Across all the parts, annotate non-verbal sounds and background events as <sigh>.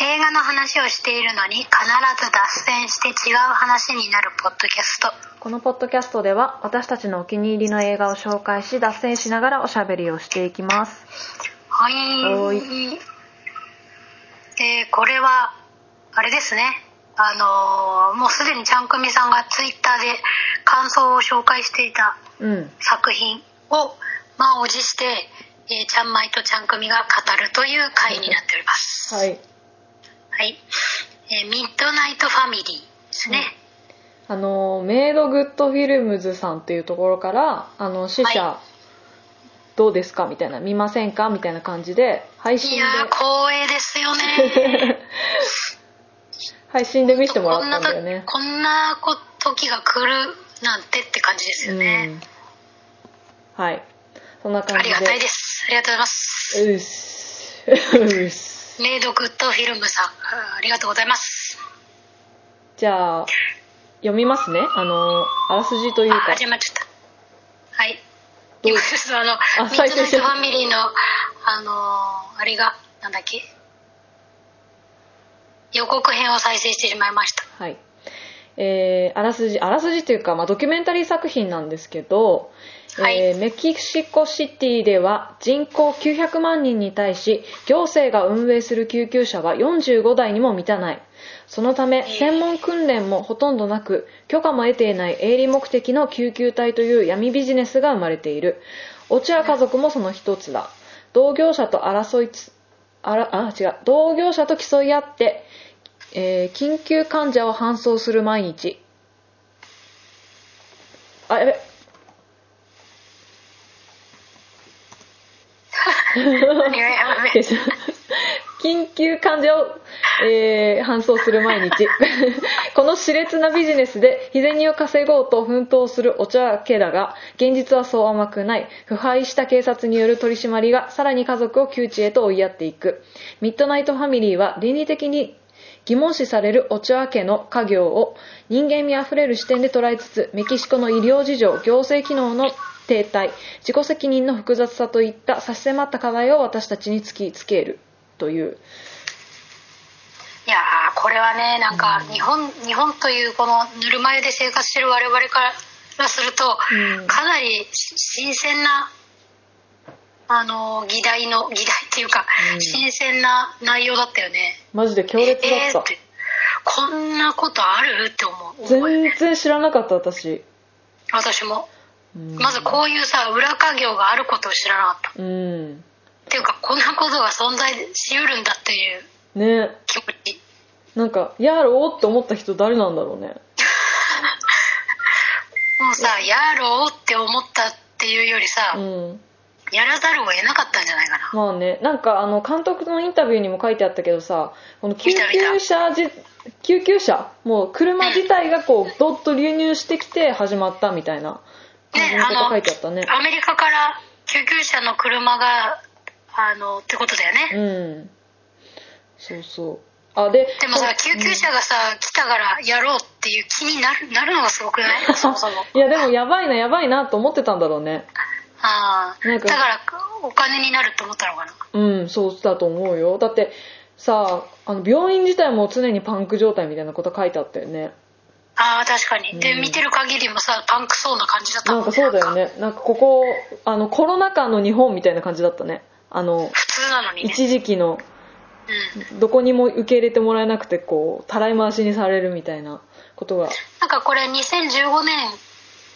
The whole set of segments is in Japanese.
映画の話をしているのに必ず脱線して違う話になるポッドキャスト。このポッドキャストでは私たちのお気に入りの映画を紹介し脱線しながらおしゃべりをしていきます。はい。はい。えーこれはあれですね。あのーもうすでにちゃんくみさんがツイッターで感想を紹介していたうん。作品を満を持して、えーちゃんまいとちゃんくみが語るという回になっております。はいはい、えーミッドナイトファミリーですね、あのメイドグッドフィルムズさんっていうところからあの死者、はどうですか？みたいな見ませんか？みたいな感じで配信で。いやー光栄ですよね。<laughs> 配信で見せてもらったんだよね。こんなこ時が来るなんてって感じですよね、うん。はい。そんな感じで。ありがたいです。ありがとうございます。うっす。<laughs> うっすメイドグッドフィルムさん。あありがとうございます。じゃあ読みますね。あのあらすじというあか始まっちゃった。はい。どう？今ですあのミッドファミリーのあのーあれがなんだっけ？予告編を再生してしまいました。はい。えーあらすじ、あらすじというか、まあ、ドキュメンタリー作品なんですけど、はいえーメキシコシティでは人口900万人に対し、行政が運営する救急車は45台にも満たない。そのため、専門訓練もほとんどなく、許可も得ていない営利目的の救急隊という闇ビジネスが生まれている。落ち家族もその一つだ。同業者と争いつ、あら、あ、違う。同業者と競い合って、えー緊急患者を搬送する毎日。あ、やべ。何がやべ <laughs> 緊急患者を、えー搬送する毎日。<laughs> この熾烈なビジネスで日銭を稼ごうと奮闘するお茶家だが現実はそう甘くない。腐敗した警察による取り締まりがさらに家族を窮地へと追いやっていく。ミッドナイトファミリーは倫理的に疑問視されるお茶家の家業を人間味あふれる視点で捉えつつメキシコの医療事情行政機能の停滞自己責任の複雑さといった差し迫った課題を私たちに突きつけるという。いやーこれはねなんか日本日本というこのぬるま湯で生活してる我々からすると、うん。かなり新鮮なあの議題の議題っていうか、うん。新鮮な内容だったよね。マジで強烈だった。えーってこんなことある？って思う。全ね然知らなかった私。私も。うんまずこういうさ裏稼業があることを知らなかった。うん。っていうかこんなことが存在しうるんだっていう。ね。気持ち。なんかやろうって思った人誰なんだろうね。<laughs> もうさやろうって思ったっていうよりさ、うん。やらざるを得なかったんじゃないかな。まあね。なんかあの監督のインタビューにも書いてあったけどさこの救急車じ救急車？もう車自体がこうどっと流入してきて始まったみたいな感じのこと書いてあったね。アメリカから救急車の車があのってことだよね、うん。そうそう。あででもさそ救急車がさ、来たからやろうっていう気になるなるのがすごくない？<laughs> そもそもいやでもやばいなやばいなと思ってたんだろうね。ああだからお金になると思ったのかな。うんそうだと思うよ。だってさあの病院自体も常にパンク状態みたいなこと書いてあったよねああ確かに、でうん。見てる限りもさパンクそうな感じだったもんなんかそうだよね。なんか。ここあのコロナ禍の日本みたいな感じだったね。あの普通なのにね。一時期のうん。どこにも受け入れてもらえなくてこうたらい回しにされるみたいなことが。なんかこれ2015年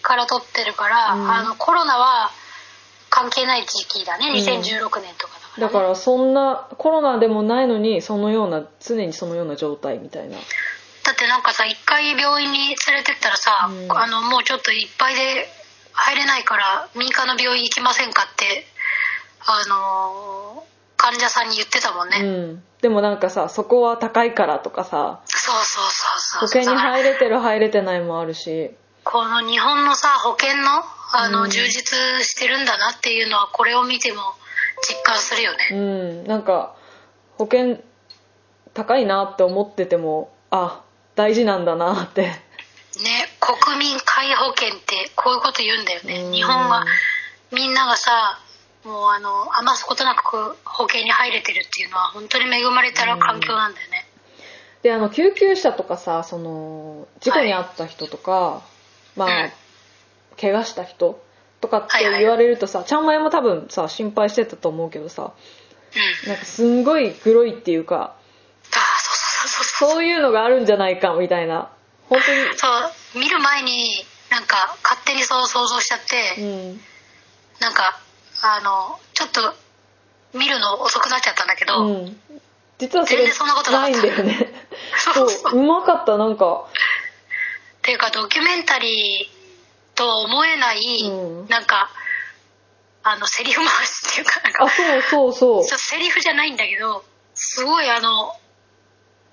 から撮ってるから、うん。あのコロナは関係ない時期だね。ん。2016年とかだから、ね。だからそんなコロナでもないのにそのような常にそのような状態みたいなだってなんかさ一回病院に連れてったらさ、うん。あのもうちょっといっぱいで入れないから民間の病院行きませんかってあのー患者さんに言ってたもんね、うん。でもなんかさそこは高いからとかさそうそうそう保険にそう。だから入れてる入れてないもあるし。この日本のさ保険のあの、うん。充実してるんだなっていうのはこれを見ても実感するよね、うん。なんか保険高いなって思っててもあ大事なんだなって。ね国民皆保険ってこういうこと言うんだよね、うん。日本はみんながさもうあの余すことなく保険に入れてるっていうのは本当に恵まれたら環境なんだよね、であの救急車とかさその事故に遭った人とか、まあ、うん。怪我した人とかってはいはい。言われるとさ、ちゃんまいも多分さ心配してたと思うけどさうん。なんかすんごいグロいっていうかそういうのがあるんじゃないかみたいな。本そう見る前になんか勝手にそう想像しちゃって、当にうんなんかあのちょっと見るの遅くなっちゃったんだけど、うん。実はそれ全然そんなこいんだよね。<laughs> そう。そう。うまかったなんか。っていうかドキュメンタリーとは思えない、うん。なんかあのセリフ回しっていうかなんかあそうそう。そうセリフじゃないんだけどすごいあの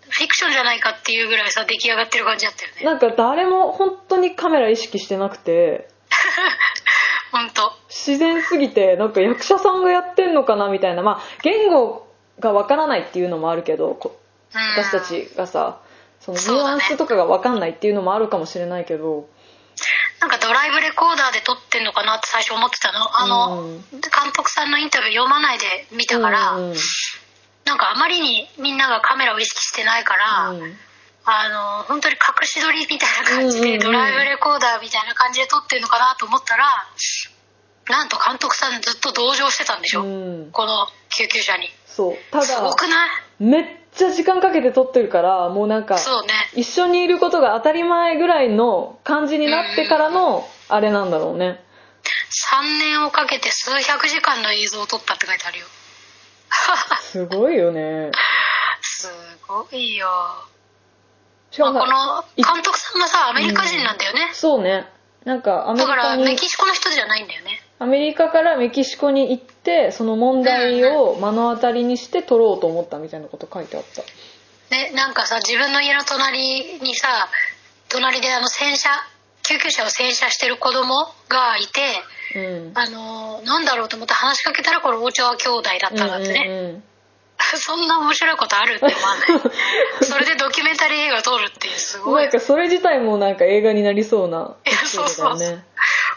フィクションじゃないかっていうぐらいさ出来上がってる感じだったよね。なんか誰も本当にカメラ意識してなくて。<laughs> 本当。自然すぎてなんか役者さんがやってんのかなみたいな。まあ言語がわからないっていうのもあるけど私たちがさそのニュアンスとかがわかんないっていうのもあるかもしれないけど。なんかドライブレコーダーで撮ってんのかなって最初思ってたの。あの、うん。監督さんのインタビュー読まないで見たから、うんうんなんかあまりにみんながカメラを意識してないから、うん。あの本当に隠し撮りみたいな感じで、うん。うんうんドライブレコーダーみたいな感じで撮ってるのかなと思ったらなんと監督さんずっと同乗してたんでしょ、うん。この救急車に。そう。たすごだくない？めっちゃ時間かけて撮ってるからもうなんかそうね。一緒にいることが当たり前ぐらいの感じになってからのあれなんだろうね。3年をかけて数百時間の映像を撮ったって書いてあるよ <laughs> すごいよね。すごいよ。しかもまあ、この監督さんがさアメリカ人なんだよね、そうね。なんかアメだかリカにらメキシコの人じゃないんだよね。アメリカからメキシコに行ってその問題を目の当たりにして撮ろうと思ったみたいなこと書いてあった。ねなんかさ自分の家の隣にさ隣であの洗車救急車を洗車してる子供がいてうん。あのなんだろうと思って話しかけたらこれ大川兄弟だったんだってね、うんうんうん <laughs> そんな面白いことあるって思わない。<laughs> それでドキュメンタリー映画撮るっていうすごないんかそれ自体もなんか映画になりそうないやそうそうだよね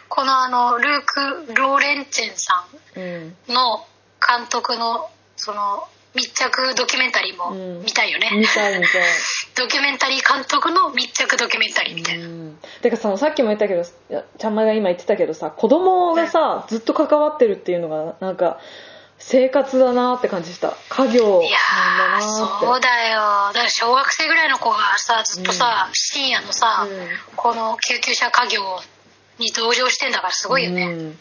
このあのルーク・ローレンチェンさうんんの監督のその密着ドキュメンタリーもうん。見たいよね、見たい見たい <laughs> ドキュメンタリー監督の密着ドキュメンタリーみたいな、うん。てかささっきも言ったけどちゃんまいが今言ってたけどさ子供がさずっと関わってるっていうのがなんか生活だなって感じした。家業いやなんだーなって。そうだよ。だから小学生ぐらいの子がさずっとさ、深夜のさ、うん。この救急車家業に同乗してんだからすごいよね、うん、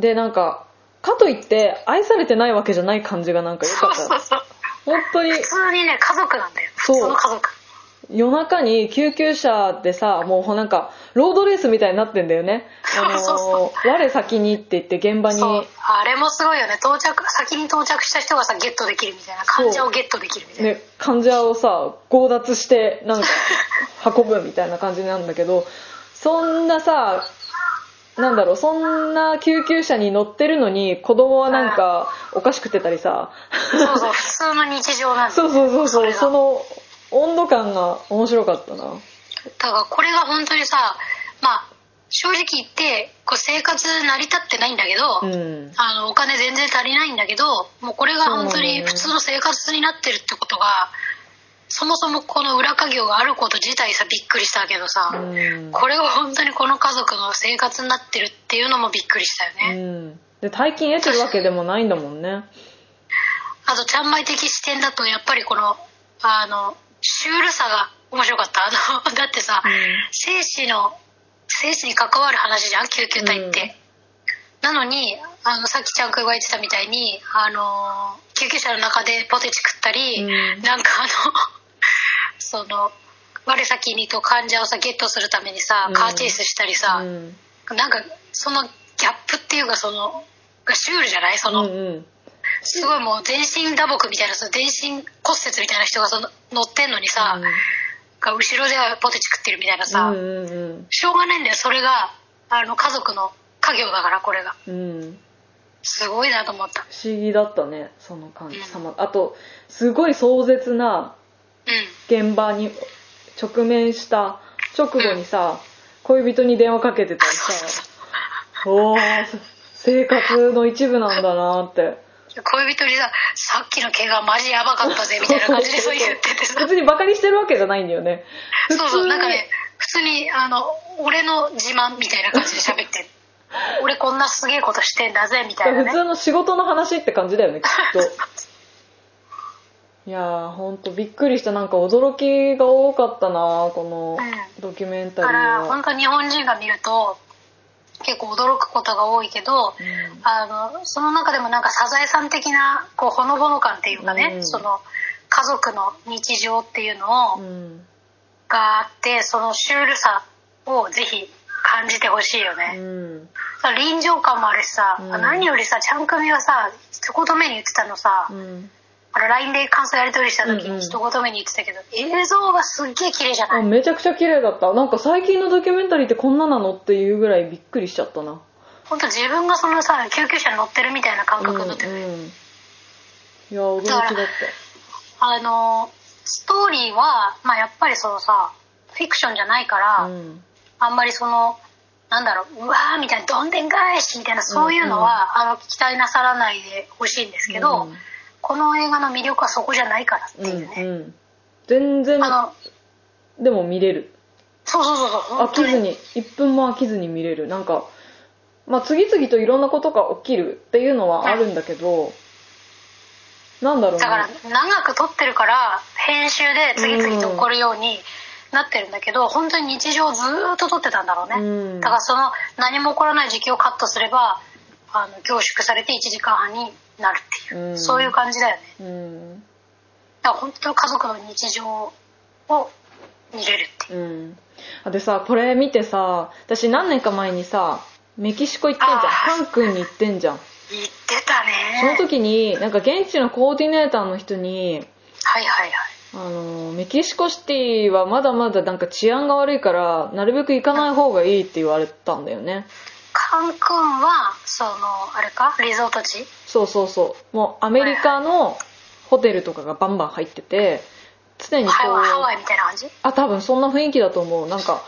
でなんかかといって愛されてないわけじゃない感じがなんか良かった。そうそうそう。本当に。普通にね家族なんだよ。普そう。通の家族夜中に救急車でさもうなんかロードレースみたいになってんだよね。<laughs> あのそう。そ我先にって言って現場に。あれもすごいよね。到着先に到着した人がさゲットできるみたいな。患者をゲットできるみたいな、ね、患者をさ強奪してなんか <laughs> 運ぶみたいな感じなんだけどそんなさなんだろうそんな救急車に乗ってるのに子供はなんかおかしくてたりさ。そうそう普通の日常なんだ <laughs> そうそうそうそう。その温度感が面白かったな。だからこれが本当にさまあ正直言ってこう生活成り立ってないんだけど、うん。あのお金全然足りないんだけどもうこれが本当に普通の生活になってるってことがそもそもこの裏稼業があること自体さびっくりしたけどさ、うん。これが本当にこの家族の生活になってるっていうのもびっくりしたようね、ん。で大金得てるわけでもないんだもんね。あとちゃんまい的視点だとやっぱりこのあのシュールさが面白かった。あの <laughs> だってさ、うん。生死の生死に関わる話じゃん？救急隊って、なのにあのさっきちゃんくんが言ってたみたいにあの救急車の中でポテチ食ったり、うん。なんかあの <laughs> その我先にと患者をさゲットするためにさうん。カーチェイスしたりさ、うん。なんかそのギャップっていうかそのがシュールじゃない？その、うんうんすごいもう全身打撲みたいなその全身骨折みたいな人がその乗ってんのにさ、が後ろではポテチ食ってるみたいなさ、うんうんうん。しょうがないんだよそれがあの家族の家業だからこれが。うん。すごいなと思った。不思議だったねその感じ。さまあとすごい壮絶なうん。現場に直面した直後にさ恋人に電話かけてたりさおーす生活の一部なんだなって恋人にさ「さっきの怪我マジやばかったぜ」みたいな感じでそう言っててさ。<laughs> 別にバカにしてるわけじゃないんだよね。そうそうなんかね普通にあの俺の自慢みたいな感じで喋ってる <laughs> 俺こんなすげえことしてんだぜみたいな普ね通の仕事の話って感じだよねきっと。<laughs> いやーほんとびっくりした。なんか驚きが多かったなこのうん。ドキュメンタだリーは、から本当日本人が見ると結構驚くことが多いけど、うん。あのその中でもなんかサザエさん的なこうほのぼの感っていうかね、うん。その家族の日常っていうのを、うん。があってそのシュールさをぜひ感じてほしいようね、ん臨場感もあるしさ、うん。何よりさちゃんくみはさ一言目に言ってたのさ、うんあの LINE で感想やり取りした時うんうん。に一言目に言ってたけど、映像がすっげえ綺麗じゃない？あめちゃくちゃ綺麗だった。なんか最近のドキュメンタリーってこんななのっていうぐらいびっくりしちゃったな。本当自分がそのさ救急車に乗ってるみたいな感覚だったよね、うんうん、いや驚きだった。あのストーリーは、まあ、やっぱりそのさフィクションじゃないから、うん。あんまりそのなんだろううわーみたいなどんでん返しみたいなそういうのは、あの期待なさらないでほしいんですけど、うんこの映画の魅力はそこじゃないからっていうね、うんうん、全然。あのでも見れる。そうそうそうそう。飽きずに。1分も飽きずに見れる。なんかまあ次々といろんなことが起きるっていうのはあるんだけど、なんだろうだからね長く撮ってるから編集で次々と起こるようになってるんだけど、本当に日常をずーっと撮ってたんだろうね、うん。だからその何も起こらない時期をカットすればあの凝縮されて1時間半になるっていう、うん。そういう感じだよね。うん。だから本当に家族の日常を見れるっていう。うん。あでさこれ見てさ私何年か前にさメキシコ行ってんじゃん。カンクンに行ってんじゃん。言ってたそのね時になんか現地のコーディネーターの人にはいはいはい。あのメキシコシティはまだまだなんか治安が悪いからなるべく行かない方がいいって言われたんだよねカンクンはそのあれか？リゾート地？そうそうそう。もうアメリカのホテルとかがバンバン入ってて常にこハワイハワうイみたいな感じ？うあ多分そんな雰囲気だと思う。なんか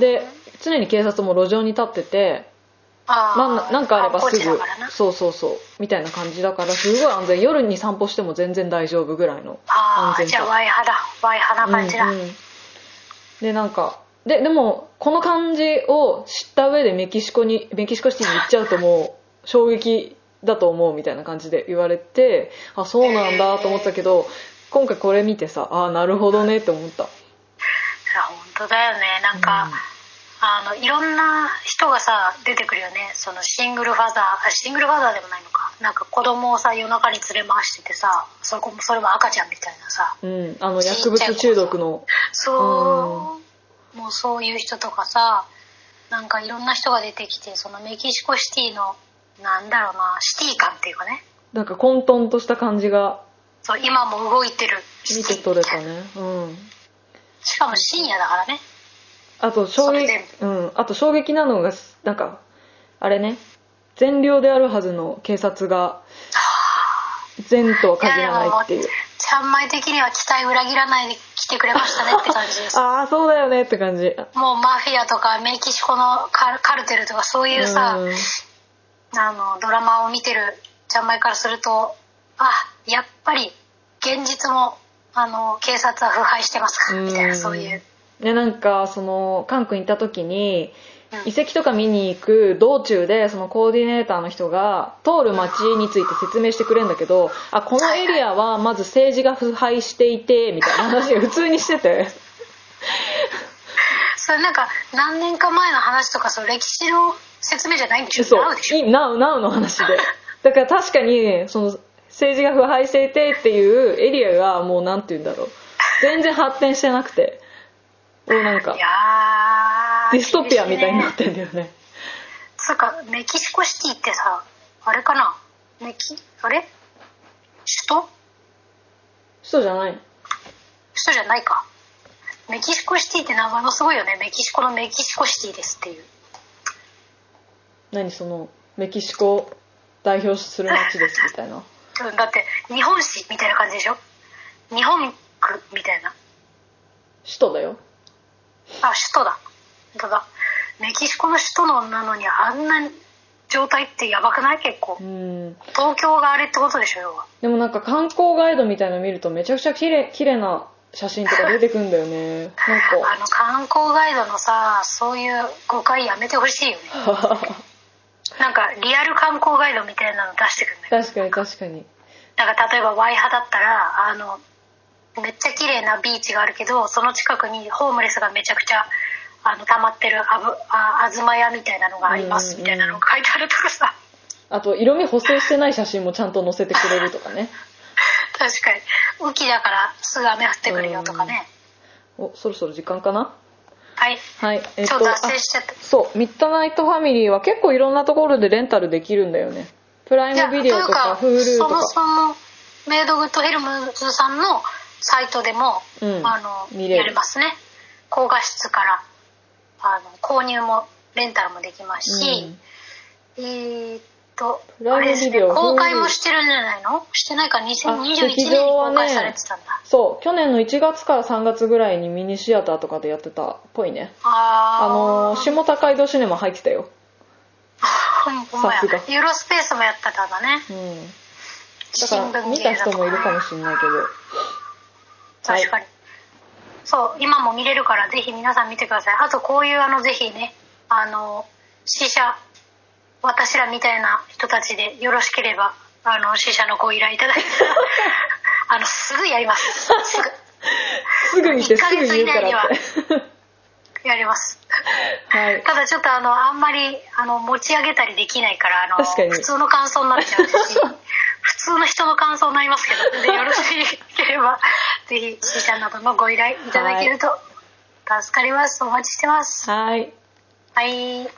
で常に警察も路上に立っててまあ、なんかあれば観すぐ。そうそうそう。みたいな感じだからすごい安全夜に散歩しても全然大丈夫ぐらいの安全さああじゃあワイハだ。ワイハな感じだ、うんうん。でなんかででもこの感じを知った上でメキシコにメキシコシティに行っちゃうともう衝撃だと思うみたいな感じで言われてあそうなんだと思ったけど今回これ見てさあなるほどねって思った。いや本当だよね。なんか、あのいろんな人がさ出てくるよね。そのシングルファザーあシングルファザーでもないのか。なんか子供をさ夜中に連れ回しててさそこそれも赤ちゃんみたいなさ。うん。あの薬物中毒の。そう、もうそういう人とかさなんかいろんな人が出てきてそのメキシコシティのなんだろうなシティ感っていうかね。なんか混沌とした感じがそう今も動いてる見て取れたね。うん。しかも深夜だからね。あと衝撃うん。あと衝撃なのがなんかあれね。善良であるはずの警察が善とは限らないっていう。ちゃんまい的には期待裏切らないてくれましたねって感じです。<laughs> ああそうだよねって感じ。もうマフィアとかメキシコのカルテルとかそういうさ、うん。あのドラマを見てるちゃんまいからするとあやっぱり現実もあの警察は腐敗してますか？みたいなそういう。でなんかそのカンクン行った時にうん遺跡とか見に行く道中でそのコーディネーターの人が通る街について説明してくれるんだけどあこのエリアはまず政治が腐敗していてみたいな話が普通にしてて。<laughs> それなんか何年か前の話とかそう歴史の説明じゃないんでしょ？そう。なうなうの話で。<laughs> だから確かにその政治が腐敗していてっていうエリアがもうなんて言うんだろう。全然発展してなくて。もうなんか。いやーディストピアみたいになってんだよね。つうかメキシコシティってさあれかな？メキあれ？首都？首都じゃない。首都じゃないか。メキシコシティって名前もすごいよね。メキシコのメキシコシティですっていう。何そのメキシコを代表する街ですみたいな。うんだって日本史みたいな感じでしょ？日本区みたいな。首都だよ。あ首都だ本当だ。メキシコの首都のなのにあんなに状態ってやばくない？結構。うん。東京があれってことでしょ要は。でもなんか観光ガイドみたいの見るとめちゃくちゃ綺麗綺麗な写真とか出てくんだよね。なんあの観光ガイドのさそういう誤解やめてほしいよね。か <laughs> なんかリアル観光ガイドみたいなの出してくんだよ確かに確かに。なんか例えばワイハだったらあのめっちゃ綺麗なビーチがあるけどその近くにホームレスがめちゃくちゃあの溜まってるあぶあ東屋みたいなのがありますみたいなのが書いてあるとかさ。あと色味補正してない写真もちゃんと載せてくれるとかね。<laughs> 確かに。雨季だからすぐ雨降ってくるよとかね。おそろそろ時間かな？はい。はい。えっちょっと脱線しちゃった。そう。ミッドナイトファミリーは結構いろんなところでレンタルできるんだよね。プライムビデオとかう Hulu とそもかそもメイドグッドフィルムズさんのサイトでも、うん。あの見れる。やれますね。高画質からあの購入もレンタルもできますし、えーっとあれですねビデオ公開もしてるんじゃないの？してないか2021劇年に公開されてたんだ、そう去年の1月から3月ぐらいにミニシアターとかでやってたっぽいね。ああの下高井戸シネマ入ってたよ。さすが。ユーロスペースもやってたんだね。うん。だから見た人もいるかもしれないけど。確かに、そう今も見れるからぜひ皆さん見てください。あとこういうあのぜひねあの死者私らみたいな人たちでよろしければあの死者のご依頼いただいたら <laughs> あのすぐやります。<laughs> すぐすぐ見て1ヶすぐ月以言うから内って。やります。はい。ただちょっとあのあんまりあの持ち上げたりできないからあの普通の感想になっちゃうし <laughs> 普通の人の感想になりますけど <laughs> でよろしければぜひ C 社などのご依頼いただけると助かります。お待ちしてます。はい。はい